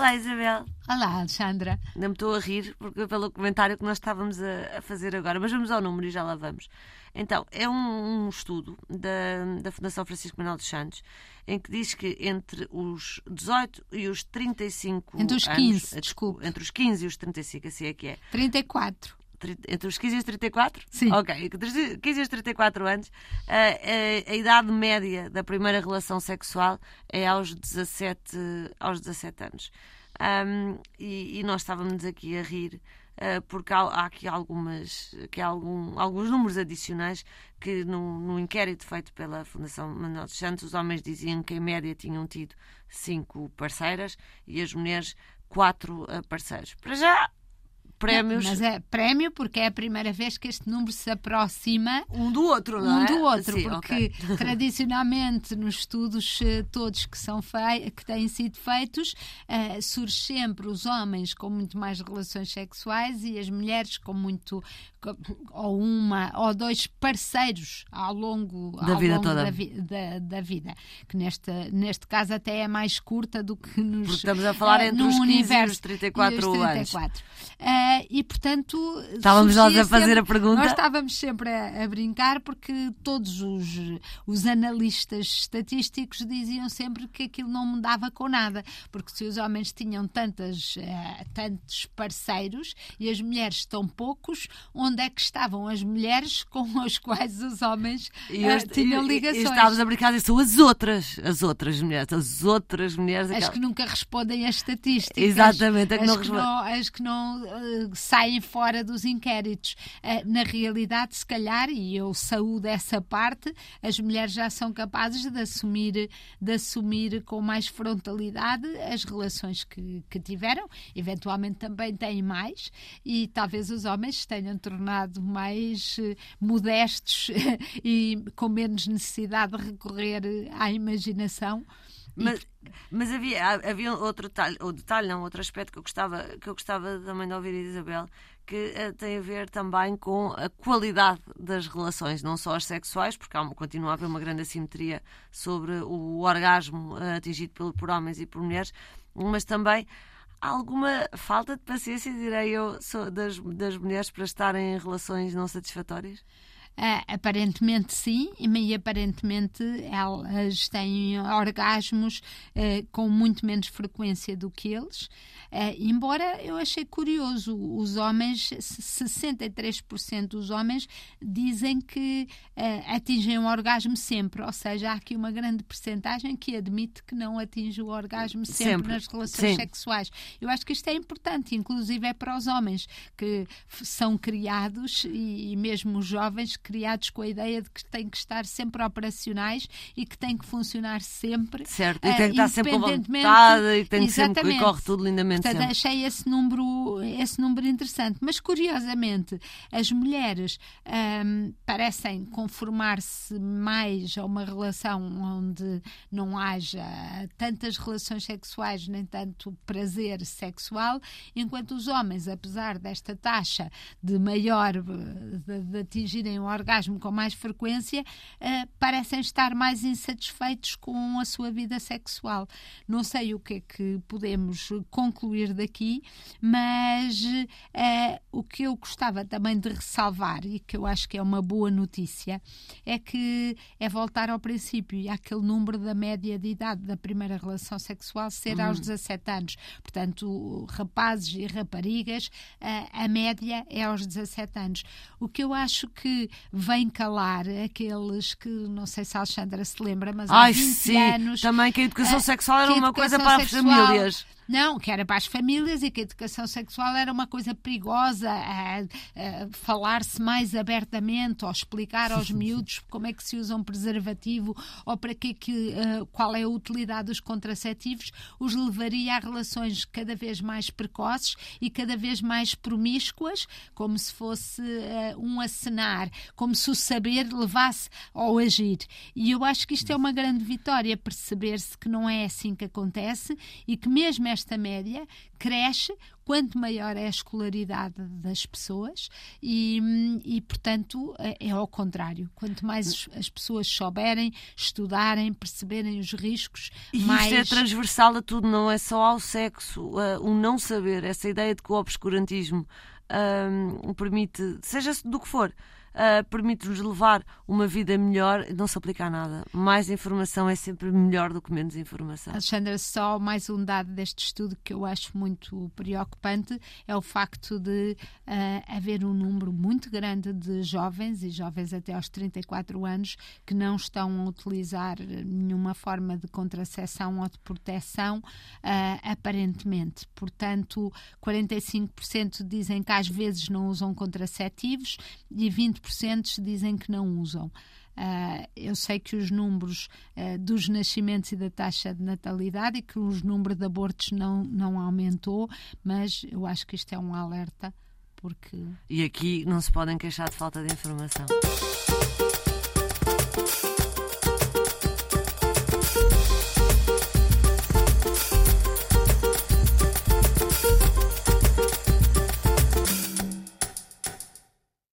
Olá, Isabel. Olá, Alexandra. Não me estou a rir porque, pelo comentário que nós estávamos a, a, fazer agora, mas vamos ao número e já lá vamos. Então, é um, um estudo da, da Fundação Francisco Manuel dos Santos em que diz que entre os 18 e os 35 Entre os 15, anos, desculpe. Entre os 15 e os 35, assim é que é. 34. Entre os 15 e os 34? Sim. Ok, entre os 15 e os 34 anos, a, a, a idade média da primeira relação sexual é aos 17, aos 17 anos. Um, e, e, nós estávamos aqui a rir uh, porque há, há, aqui algumas que há algum, alguns números adicionais que no, no, inquérito feito pela Fundação Manuel dos Santos os homens diziam que em média tinham tido cinco parceiras e as mulheres quatro uh, parceiros. Para já prémios. Não, mas é prémio porque é a primeira vez que este número se aproxima um do outro, não um é? do outro, Sim, porque okay. tradicionalmente nos estudos eh, todos que são fei que têm sido feitos uh, surge sempre os homens com muito mais relações sexuais e as mulheres com muito ou uma ou dois parceiros ao longo da ao vida longo toda da, vi da, da, vida que neste neste caso até é mais curta do que nos porque estamos a falar uh, entre os 15 universo, e os 34, e os 34. anos uh, e portanto estávamos nós a fazer sempre, a pergunta. Nós estávamos sempre a, a, brincar porque todos os, os analistas estatísticos diziam sempre que aquilo não mudava com nada. Porque se os homens tinham tantas uh, tantos parceiros e as mulheres tão poucos onde é que estavam as mulheres com as quais os homens uh, tinham ligações e, e estávamos a brincar são as outras as outras mulheres as outras mulheres as aquelas... que nunca respondem às estatísticas. Exatamente as, que não que não, as que não uh, saem fora dos inquéritos. Uh, na realidade, se calhar, e eu saúdo essa parte, as mulheres já são capazes de assumir, de assumir com mais frontalidade as relações que, que tiveram, eventualmente também têm mais, e talvez os homens tenham tornado mais uh, modestos e com menos necessidade de recorrer à imaginação. Mas, mas havia, havia outro detalhe, ou detalhe, não, outro aspecto que eu gostava, que eu gostava também de ouvir, Isabel, que uh, tem a ver também com a qualidade das relações, não só as sexuais, porque há, continua a haver uma grande assimetria sobre o orgasmo uh, atingido por, por homens e por mulheres, mas também alguma falta de paciência, direi eu, das, das mulheres para estarem em relações não satisfatórias? Uh, aparentemente sim, e aparentemente elas têm orgasmos uh, com muito menos frequência do que eles. Uh, embora eu achei curioso, os homens, 63% dos homens dizem que atingem o orgasmo sempre, ou seja, há aqui uma grande percentagem que admite que não atinge o orgasmo sempre, sempre. nas relações sim. sexuais. Eu acho que isto é importante, inclusive é para os homens que são criados e, e mesmo os jovens criados com a ideia de que têm que estar sempre operacionais e que têm que funcionar sempre. Certo, e tem que estar sempre com vontade e tem que sempre que corre tudo lindamente Portanto, sempre. achei esse número, esse número interessante. Mas, curiosamente, as mulheres hum, parecem conformar-se mais a uma relação onde não haja tantas relações sexuais, nem tanto prazer sexual, enquanto os homens, apesar desta taxa de maior, de, de atingirem o orgasmo com mais frequência, uh, parecem estar mais insatisfeitos com a sua vida sexual. Não sei o que é que podemos concluir daqui, mas uh, o que eu gostava também de ressalvar e que eu acho que é uma boa notícia é que é voltar ao princípio e àquele número da média de idade da primeira relação sexual ser uhum. aos 17 anos. Portanto, rapazes e raparigas, uh, a média é aos 17 anos. O que eu acho que vem calar aqueles que, não sei se a Alexandra se lembra, mas Ai, há 20 sim, anos. Também que a educação uh, sexual era uma coisa para as famílias. Não, que era para as famílias e que a educação sexual era uma coisa perigosa, a, a falar-se mais abertamente ou explicar aos miúdos como é que se usa um preservativo ou para que, que uh, qual é a utilidade dos contraceptivos, os levaria a relações cada vez mais precoces e cada vez mais promíscuas, como se fosse uh, um acenar, como se o saber levasse ao agir. E eu acho que isto é uma grande vitória, perceber-se que não é assim que acontece e que mesmo esta esta média cresce quanto maior é a escolaridade das pessoas e, e portanto, é, é ao contrário. Quanto mais as pessoas souberem, estudarem, perceberem os riscos, e mais... isto é transversal a tudo, não é só ao sexo. Uh, o não saber, essa ideia de que o obscurantismo uh, permite, seja do que for, uh, permite-nos levar uma vida melhor, não se aplica a nada. Mais informação é sempre melhor do que menos informação. Alexandra, só mais um dado deste estudo que eu acho muito preocupante é o facto de uh, haver um número muito grande de jovens e jovens até aos 34 anos que não estão a utilizar nenhuma forma de contracepção ou de proteção, uh, aparentemente. Portanto, 45% dizem que às vezes não usam contraceptivos e 20% 20% dizem que não usam. Uh, eu sei que os números uh, dos nascimentos e da taxa de natalidade e que o número de abortos não, não aumentou, mas eu acho que isto é um alerta porque. E aqui não se podem queixar de falta de informação.